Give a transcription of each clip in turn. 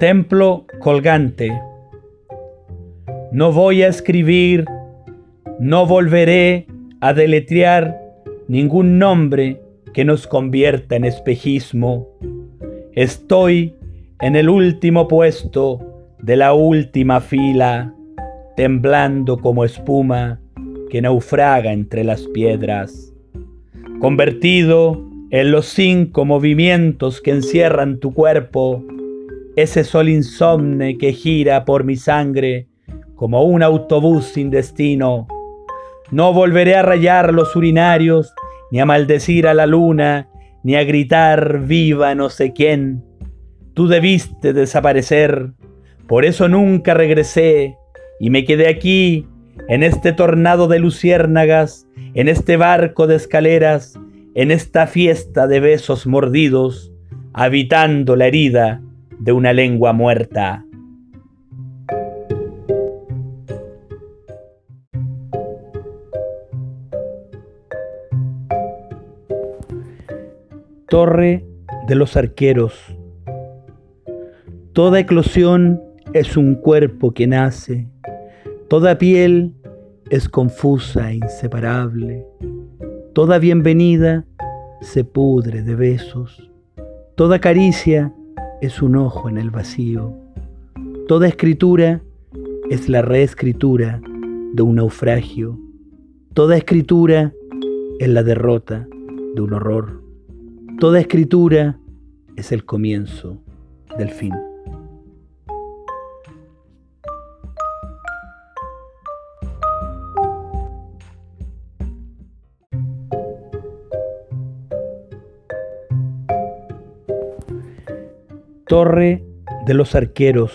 Templo colgante. No voy a escribir, no volveré a deletrear ningún nombre que nos convierta en espejismo. Estoy en el último puesto de la última fila, temblando como espuma que naufraga entre las piedras. Convertido en los cinco movimientos que encierran tu cuerpo, ese sol insomne que gira por mi sangre como un autobús sin destino. No volveré a rayar los urinarios, ni a maldecir a la luna, ni a gritar viva no sé quién. Tú debiste desaparecer, por eso nunca regresé y me quedé aquí, en este tornado de luciérnagas, en este barco de escaleras, en esta fiesta de besos mordidos, habitando la herida de una lengua muerta. Torre de los arqueros. Toda eclosión es un cuerpo que nace, toda piel es confusa e inseparable, toda bienvenida se pudre de besos, toda caricia es un ojo en el vacío, toda escritura es la reescritura de un naufragio, toda escritura es la derrota de un horror. Toda escritura es el comienzo del fin. Torre de los arqueros.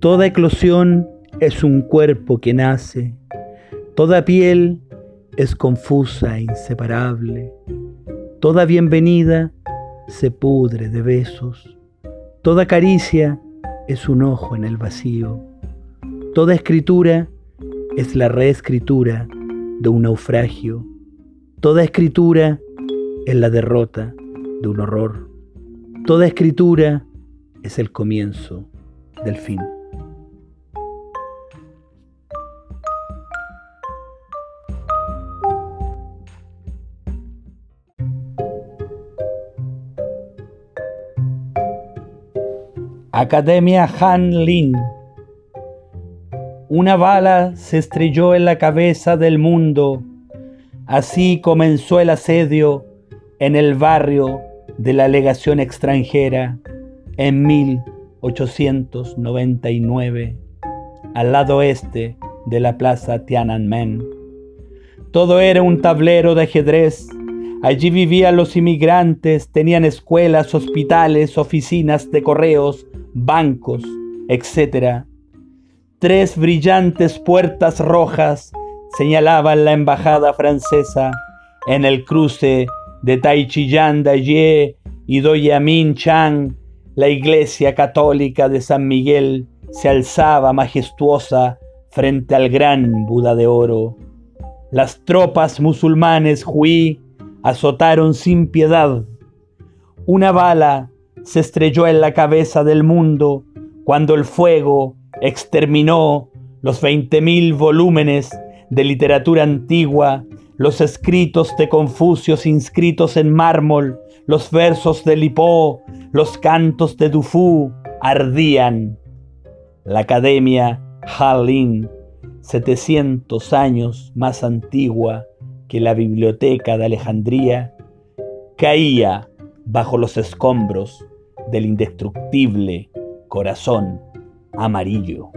Toda eclosión es un cuerpo que nace, toda piel es confusa e inseparable, Toda bienvenida se pudre de besos, toda caricia es un ojo en el vacío, toda escritura es la reescritura de un naufragio, toda escritura es la derrota de un horror, toda escritura es el comienzo del fin. Academia Han Lin. Una bala se estrelló en la cabeza del mundo. Así comenzó el asedio en el barrio de la legación extranjera en 1899, al lado este de la plaza Tiananmen. Todo era un tablero de ajedrez Allí vivían los inmigrantes, tenían escuelas, hospitales, oficinas de correos, bancos, etc. Tres brillantes puertas rojas señalaban la embajada francesa en el cruce de Taichillan Daye y Doyamin Chang. La iglesia católica de San Miguel se alzaba majestuosa frente al gran Buda de oro. Las tropas musulmanes huí azotaron sin piedad. Una bala se estrelló en la cabeza del mundo cuando el fuego exterminó los veinte mil volúmenes de literatura antigua, los escritos de Confucio inscritos en mármol, los versos de Lipó, los cantos de Dufu ardían. La Academia Halin, 700 años más antigua, que la biblioteca de Alejandría caía bajo los escombros del indestructible corazón amarillo.